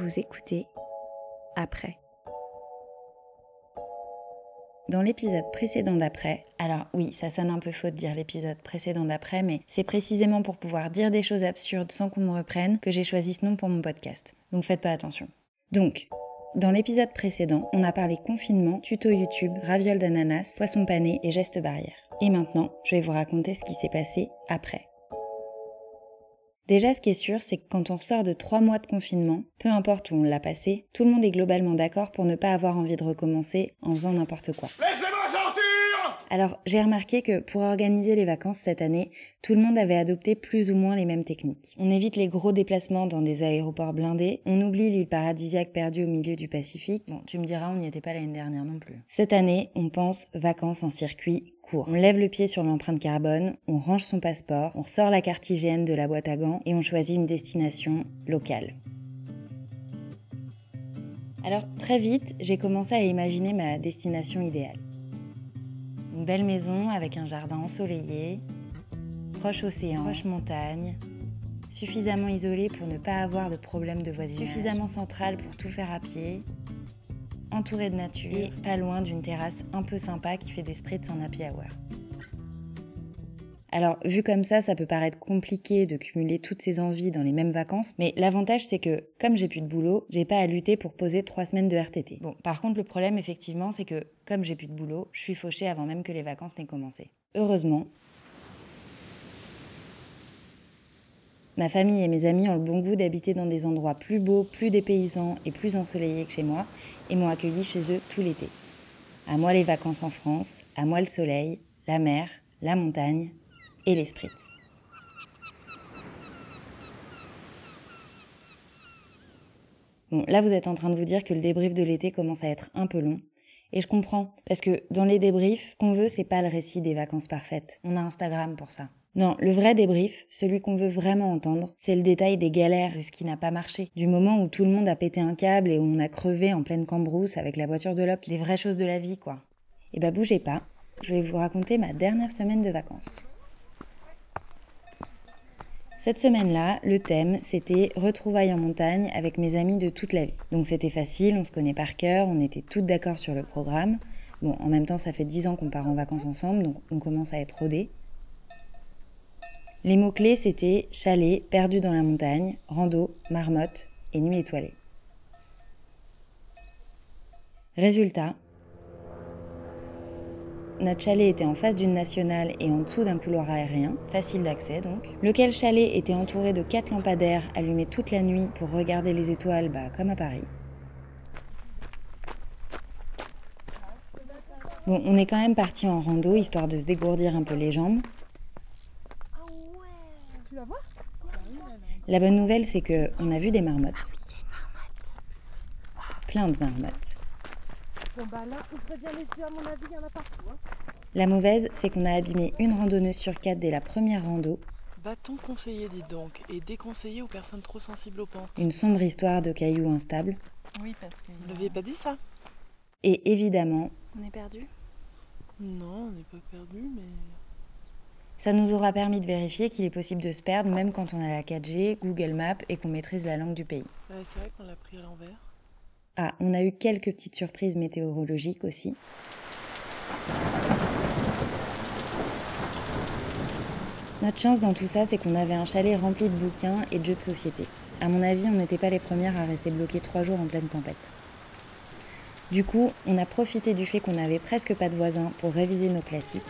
Vous écoutez après. Dans l'épisode précédent d'après, alors oui, ça sonne un peu faux de dire l'épisode précédent d'après, mais c'est précisément pour pouvoir dire des choses absurdes sans qu'on me reprenne que j'ai choisi ce nom pour mon podcast. Donc faites pas attention. Donc, dans l'épisode précédent, on a parlé confinement, tuto YouTube, ravioles d'ananas, poisson pané et gestes barrières. Et maintenant, je vais vous raconter ce qui s'est passé après. Déjà, ce qui est sûr, c'est que quand on ressort de trois mois de confinement, peu importe où on l'a passé, tout le monde est globalement d'accord pour ne pas avoir envie de recommencer en faisant n'importe quoi. Alors, j'ai remarqué que pour organiser les vacances cette année, tout le monde avait adopté plus ou moins les mêmes techniques. On évite les gros déplacements dans des aéroports blindés, on oublie l'île paradisiaque perdue au milieu du Pacifique. Bon, tu me diras, on n'y était pas l'année dernière non plus. Cette année, on pense vacances en circuit court. On lève le pied sur l'empreinte carbone, on range son passeport, on sort la carte hygiène de la boîte à gants et on choisit une destination locale. Alors très vite, j'ai commencé à imaginer ma destination idéale. Une belle maison avec un jardin ensoleillé, proche océan, proche montagne, suffisamment isolée pour ne pas avoir de problème de voisinage, suffisamment centrale pour tout faire à pied, entourée de nature et pas loin d'une terrasse un peu sympa qui fait des spritz en happy hour. Alors, vu comme ça, ça peut paraître compliqué de cumuler toutes ces envies dans les mêmes vacances, mais l'avantage c'est que, comme j'ai plus de boulot, j'ai pas à lutter pour poser trois semaines de RTT. Bon, par contre, le problème, effectivement, c'est que, comme j'ai plus de boulot, je suis fauchée avant même que les vacances n'aient commencé. Heureusement, ma famille et mes amis ont le bon goût d'habiter dans des endroits plus beaux, plus dépaysants et plus ensoleillés que chez moi, et m'ont accueilli chez eux tout l'été. À moi les vacances en France, à moi le soleil, la mer, la montagne et les spritz. Bon, là vous êtes en train de vous dire que le débrief de l'été commence à être un peu long. Et je comprends, parce que dans les débriefs, ce qu'on veut, c'est pas le récit des vacances parfaites. On a Instagram pour ça. Non, le vrai débrief, celui qu'on veut vraiment entendre, c'est le détail des galères, de ce qui n'a pas marché, du moment où tout le monde a pété un câble et où on a crevé en pleine cambrousse avec la voiture de loc, les vraies choses de la vie, quoi. Et bah bougez pas, je vais vous raconter ma dernière semaine de vacances. Cette semaine-là, le thème, c'était retrouvailles en montagne avec mes amis de toute la vie. Donc c'était facile, on se connaît par cœur, on était toutes d'accord sur le programme. Bon, en même temps, ça fait dix ans qu'on part en vacances ensemble, donc on commence à être rodés. Les mots-clés, c'était chalet, perdu dans la montagne, rando, marmotte et nuit étoilée. Résultat, notre chalet était en face d'une nationale et en dessous d'un couloir aérien, facile d'accès donc, lequel chalet était entouré de quatre lampadaires allumés toute la nuit pour regarder les étoiles, bah, comme à Paris. Bon, on est quand même parti en rando histoire de se dégourdir un peu les jambes. La bonne nouvelle, c'est que on a vu des marmottes. Plein de marmottes. La mauvaise, c'est qu'on a abîmé une randonneuse sur quatre dès la première rando. Bâton conseillé, dit donc, et déconseillé aux personnes trop sensibles aux pentes? Une sombre histoire de cailloux instables. Oui, parce que. Vous n'aviez pas dit ça Et évidemment, On est perdu? Non, on n'est pas perdu, mais. ça nous aura permis de vérifier qu'il est possible de se perdre même quand on a la 4G, Google Maps et qu'on maîtrise la langue du pays. Ouais, c'est vrai qu'on l'a pris à l'envers. Ah, on a eu quelques petites surprises météorologiques aussi. Notre chance dans tout ça, c'est qu'on avait un chalet rempli de bouquins et de jeux de société. À mon avis, on n'était pas les premières à rester bloquées trois jours en pleine tempête. Du coup, on a profité du fait qu'on n'avait presque pas de voisins pour réviser nos classiques.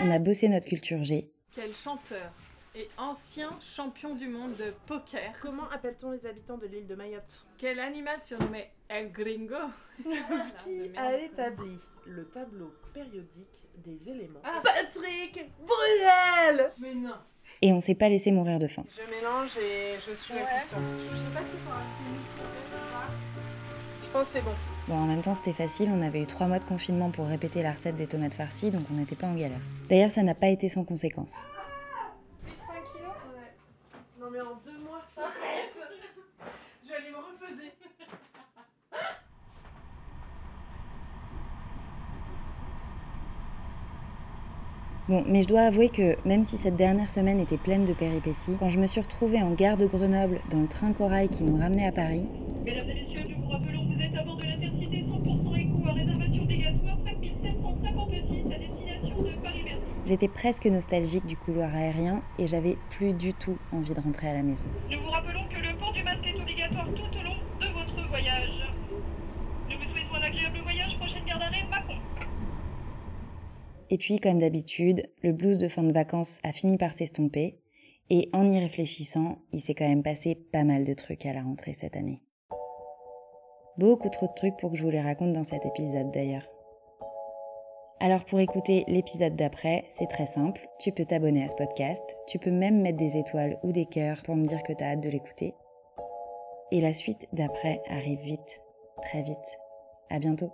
On a bossé notre culture G. Quel chanteur et ancien champion du monde de poker. Comment appelle-t-on les habitants de l'île de Mayotte? Quel animal surnommé El Gringo? Qui a établi le tableau périodique des éléments Ah. Patrick Bruel Mais non Et on s'est pas laissé mourir de faim. Je mélange et je suis la cuisson. Je sais pas si faut rester une Je pense que c'est bon. Bon, en même temps, c'était facile, on avait eu trois mois de confinement pour répéter la recette des tomates farcies, donc on n'était pas en galère. D'ailleurs, ça n'a pas été sans conséquences. Plus 5 kilos Ouais. Non mais en deux mois. Arrête Je vais aller me reposer. Bon, mais je dois avouer que même si cette dernière semaine était pleine de péripéties, quand je me suis retrouvée en gare de Grenoble dans le train corail qui nous ramenait à Paris, Mesdames et messieurs, nous vous rappelons, vous êtes à bord de l'intercité 100% éco à réservation obligatoire 5756 à destination de Paris-Bercy. j'étais presque nostalgique du couloir aérien et j'avais plus du tout envie de rentrer à la maison. Nous vous rappelons que le port du masque est obligatoire tout au long de votre voyage. Nous vous souhaitons un agréable voyage, prochaine gare d'arrêt, Mâcon. Et puis, comme d'habitude, le blues de fin de vacances a fini par s'estomper, et en y réfléchissant, il s'est quand même passé pas mal de trucs à la rentrée cette année. Beaucoup trop de trucs pour que je vous les raconte dans cet épisode d'ailleurs. Alors pour écouter l'épisode d'après, c'est très simple, tu peux t'abonner à ce podcast, tu peux même mettre des étoiles ou des cœurs pour me dire que t'as hâte de l'écouter. Et la suite d'après arrive vite, très vite. À bientôt.